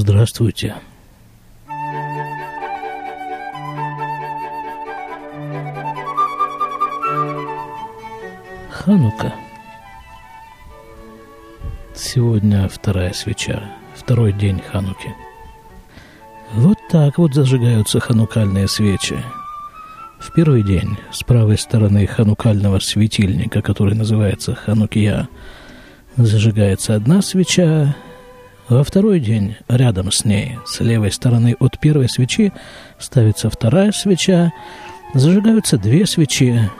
Здравствуйте. Ханука. Сегодня вторая свеча, второй день Хануки. Вот так вот зажигаются ханукальные свечи. В первый день с правой стороны ханукального светильника, который называется Ханукия, зажигается одна свеча, во второй день рядом с ней, с левой стороны от первой свечи, ставится вторая свеча, зажигаются две свечи,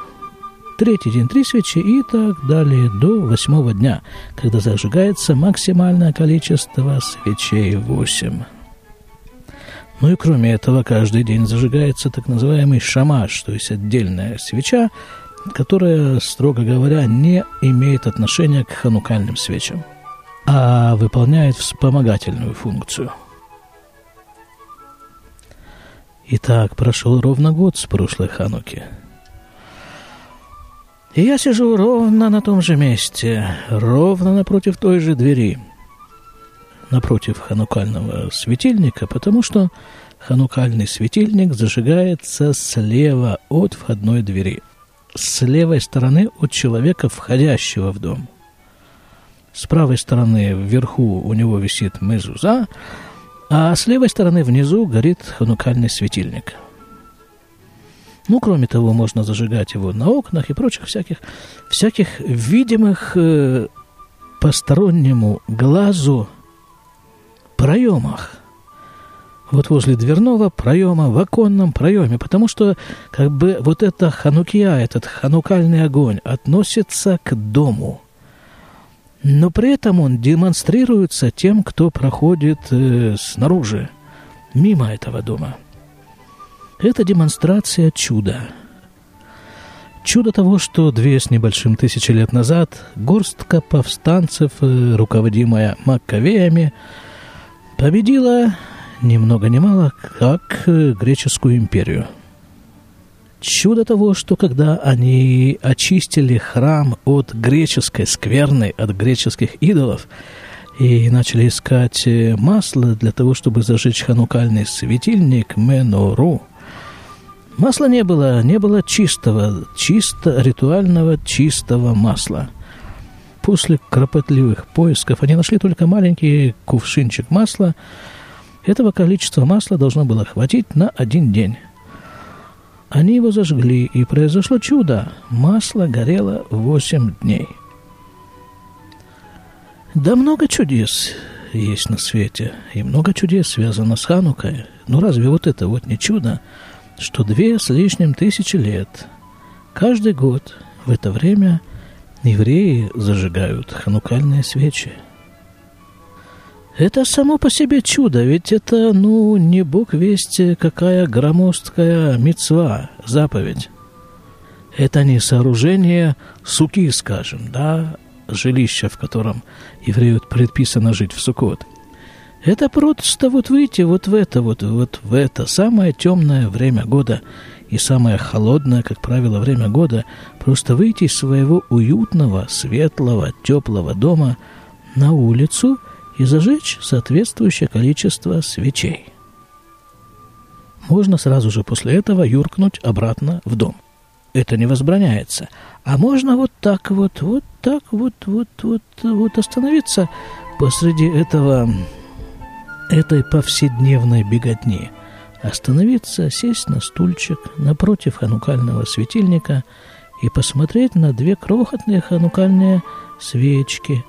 третий день три свечи и так далее до восьмого дня, когда зажигается максимальное количество свечей восемь. Ну и кроме этого, каждый день зажигается так называемый шамаш, то есть отдельная свеча, которая, строго говоря, не имеет отношения к ханукальным свечам, а выполняет вспомогательную функцию. Итак, прошел ровно год с прошлой хануки – и я сижу ровно на том же месте, ровно напротив той же двери, напротив ханукального светильника, потому что ханукальный светильник зажигается слева от входной двери, с левой стороны от человека, входящего в дом. С правой стороны вверху у него висит мезуза, а с левой стороны внизу горит ханукальный светильник – ну, кроме того, можно зажигать его на окнах и прочих всяких, всяких видимых э, постороннему глазу проемах. Вот возле дверного проема, в оконном проеме, потому что как бы вот эта ханукия, этот ханукальный огонь относится к дому. Но при этом он демонстрируется тем, кто проходит э, снаружи, мимо этого дома – это демонстрация чуда. Чудо того, что две с небольшим тысячи лет назад горстка повстанцев, э, руководимая Маккавеями, победила ни много ни мало, как э, греческую империю. Чудо того, что когда они очистили храм от греческой скверны, от греческих идолов, и начали искать э, масло для того, чтобы зажечь ханукальный светильник Менору – Масла не было, не было чистого, чисто ритуального чистого масла. После кропотливых поисков они нашли только маленький кувшинчик масла. Этого количества масла должно было хватить на один день. Они его зажгли, и произошло чудо. Масло горело восемь дней. Да много чудес есть на свете, и много чудес связано с Ханукой. Ну разве вот это вот не чудо? что две с лишним тысячи лет каждый год в это время евреи зажигают ханукальные свечи. Это само по себе чудо, ведь это, ну, не бог весть какая громоздкая мецва, заповедь. Это не сооружение суки, скажем, да, жилища, в котором еврею предписано жить в Сукот – это просто вот выйти вот в это вот, вот в это самое темное время года и самое холодное, как правило, время года, просто выйти из своего уютного, светлого, теплого дома на улицу и зажечь соответствующее количество свечей. Можно сразу же после этого юркнуть обратно в дом. Это не возбраняется. А можно вот так вот, вот так вот, вот, вот, вот остановиться посреди этого этой повседневной беготни, остановиться, сесть на стульчик напротив ханукального светильника и посмотреть на две крохотные ханукальные свечки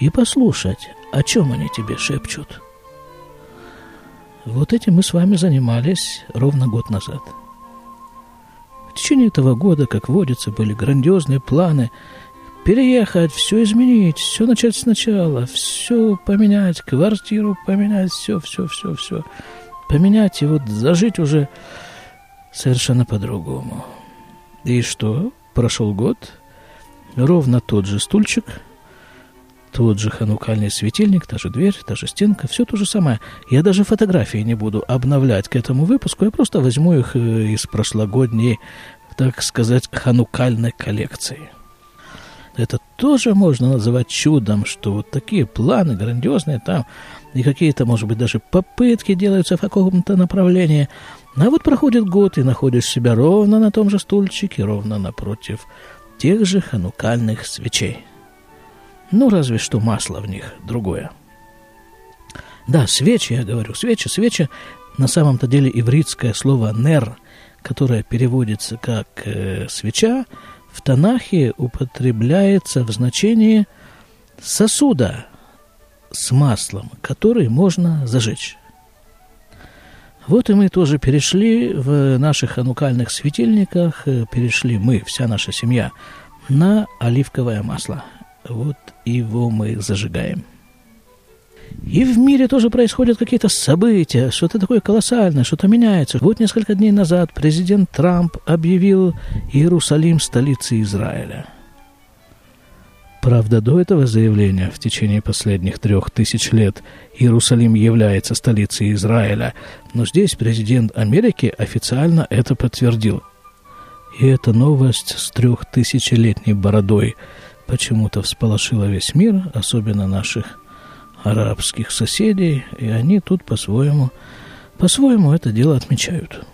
и послушать, о чем они тебе шепчут. Вот этим мы с вами занимались ровно год назад. В течение этого года, как водится, были грандиозные планы – переехать, все изменить, все начать сначала, все поменять, квартиру поменять, все, все, все, все. Поменять и вот зажить уже совершенно по-другому. И что? Прошел год, ровно тот же стульчик, тот же ханукальный светильник, та же дверь, та же стенка, все то же самое. Я даже фотографии не буду обновлять к этому выпуску, я просто возьму их э, из прошлогодней, так сказать, ханукальной коллекции. Это тоже можно называть чудом, что вот такие планы грандиозные там, и какие-то, может быть, даже попытки делаются в каком-то направлении. А вот проходит год, и находишь себя ровно на том же стульчике, ровно напротив тех же ханукальных свечей. Ну, разве что масло в них другое. Да, свечи, я говорю, свечи, свечи. На самом-то деле ивритское слово «нер», которое переводится как э, «свеча», в Танахе употребляется в значении сосуда с маслом, который можно зажечь. Вот и мы тоже перешли в наших ханукальных светильниках, э, перешли мы, вся наша семья, на оливковое масло. Вот его мы зажигаем. И в мире тоже происходят какие-то события, что-то такое колоссальное, что-то меняется. Вот несколько дней назад президент Трамп объявил Иерусалим столицей Израиля. Правда, до этого заявления в течение последних трех тысяч лет Иерусалим является столицей Израиля, но здесь президент Америки официально это подтвердил. И эта новость с трехтысячелетней бородой почему-то всполошила весь мир, особенно наших арабских соседей, и они тут по-своему, по-своему это дело отмечают.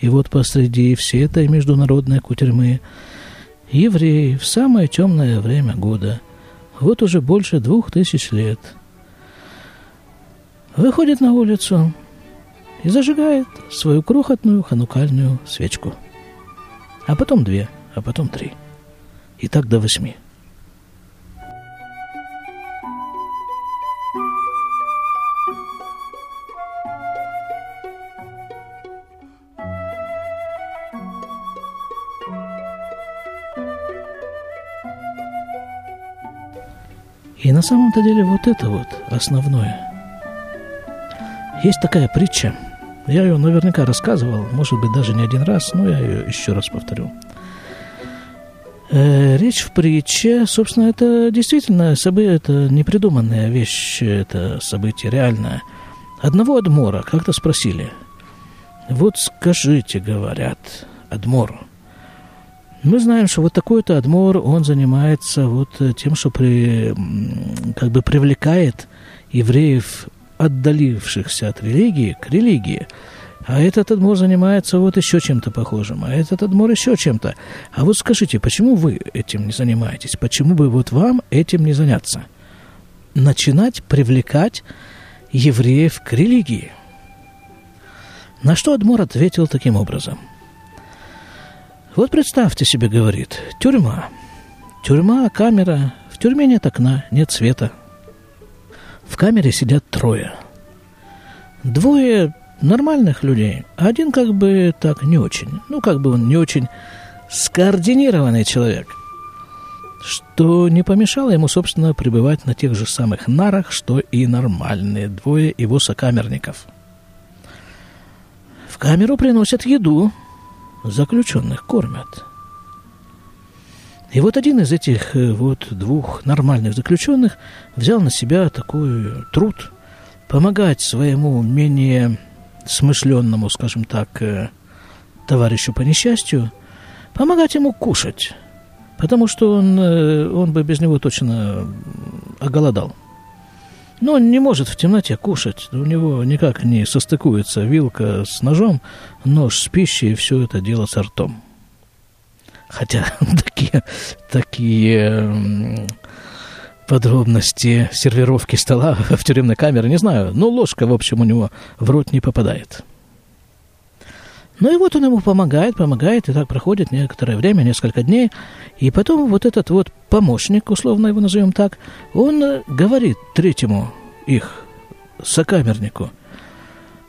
И вот посреди всей этой международной кутерьмы евреи в самое темное время года, вот уже больше двух тысяч лет, выходит на улицу и зажигает свою крохотную ханукальную свечку. А потом две, а потом три. И так до восьми. И на самом-то деле вот это вот основное. Есть такая притча. Я ее наверняка рассказывал, может быть, даже не один раз, но я ее еще раз повторю. Э, речь в притче, собственно, это действительно событие, это непридуманная вещь, это событие реальное. Одного Адмора как-то спросили. Вот скажите, говорят, Адмор, мы знаем, что вот такой-то Адмор, он занимается вот тем, что при, как бы привлекает евреев, отдалившихся от религии, к религии. А этот Адмор занимается вот еще чем-то похожим, а этот Адмор еще чем-то. А вот скажите, почему вы этим не занимаетесь? Почему бы вот вам этим не заняться? Начинать привлекать евреев к религии. На что Адмор ответил таким образом – вот представьте себе, говорит, тюрьма. Тюрьма, камера. В тюрьме нет окна, нет света. В камере сидят трое. Двое нормальных людей, а один как бы так не очень. Ну, как бы он не очень скоординированный человек, что не помешало ему, собственно, пребывать на тех же самых нарах, что и нормальные двое его сокамерников. В камеру приносят еду, заключенных кормят. И вот один из этих э, вот двух нормальных заключенных взял на себя такой труд помогать своему менее смышленному, скажем так, э, товарищу по несчастью, помогать ему кушать, потому что он, э, он бы без него точно оголодал. Но он не может в темноте кушать. У него никак не состыкуется вилка с ножом, нож с пищей и все это дело с ртом. Хотя такие, такие подробности сервировки стола в тюремной камере, не знаю. Но ложка, в общем, у него в рот не попадает. Ну и вот он ему помогает, помогает, и так проходит некоторое время, несколько дней. И потом вот этот вот помощник, условно его назовем так, он говорит третьему их сокамернику,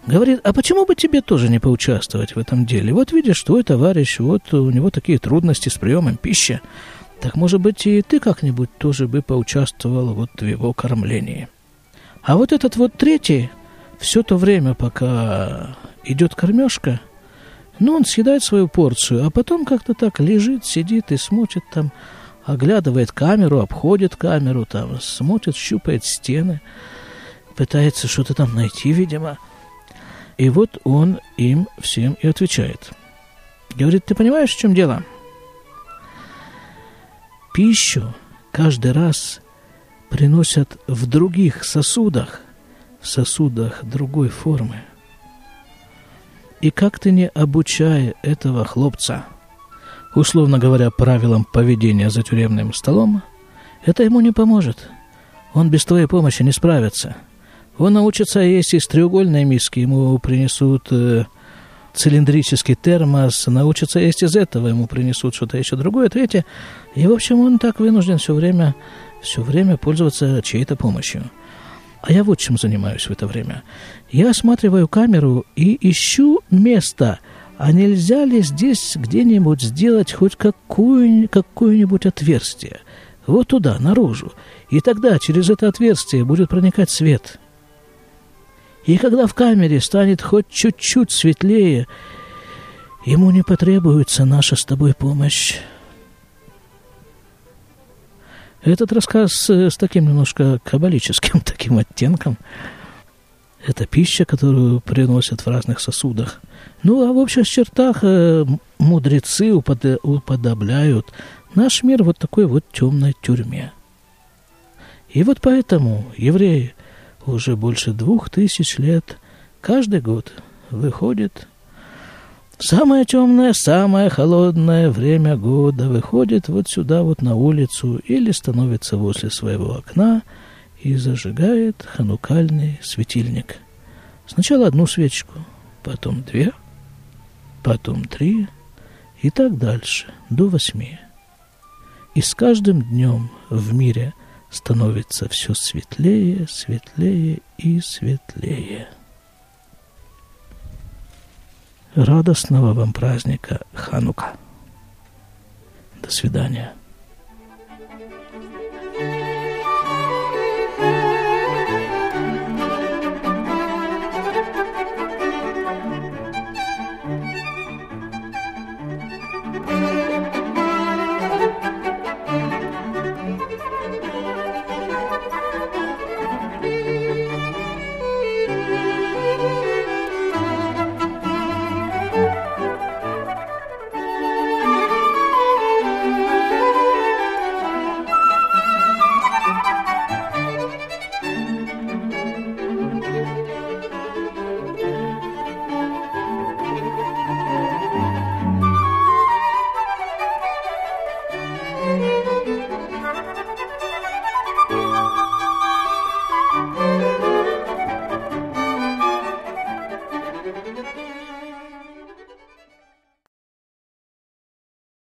говорит, а почему бы тебе тоже не поучаствовать в этом деле? Вот видишь, твой товарищ, вот у него такие трудности с приемом пищи. Так, может быть, и ты как-нибудь тоже бы поучаствовал вот в его кормлении. А вот этот вот третий, все то время, пока идет кормежка – ну, он съедает свою порцию, а потом как-то так лежит, сидит и смотрит там, оглядывает камеру, обходит камеру, там, смотрит, щупает стены, пытается что-то там найти, видимо. И вот он им всем и отвечает. Говорит, ты понимаешь, в чем дело? Пищу каждый раз приносят в других сосудах, в сосудах другой формы. И как ты не обучая этого хлопца, условно говоря, правилам поведения за тюремным столом, это ему не поможет. Он без твоей помощи не справится. Он научится есть из треугольной миски, ему принесут э, цилиндрический термос, научится есть из этого, ему принесут что-то еще другое, третье. И, в общем, он так вынужден все время, все время пользоваться чьей-то помощью. А я вот чем занимаюсь в это время. Я осматриваю камеру и ищу место, а нельзя ли здесь где-нибудь сделать хоть какое, какое-нибудь отверстие? Вот туда, наружу. И тогда через это отверстие будет проникать свет – и когда в камере станет хоть чуть-чуть светлее, ему не потребуется наша с тобой помощь. Этот рассказ с таким немножко каббалическим таким оттенком. Это пища, которую приносят в разных сосудах. Ну, а в общих чертах э, мудрецы уподобляют наш мир вот такой вот темной тюрьме. И вот поэтому евреи – уже больше двух тысяч лет каждый год выходит самое темное, самое холодное время года, выходит вот сюда вот на улицу или становится возле своего окна и зажигает ханукальный светильник. Сначала одну свечку, потом две, потом три и так дальше, до восьми. И с каждым днем в мире – становится все светлее, светлее и светлее. Радостного вам праздника Ханука. До свидания.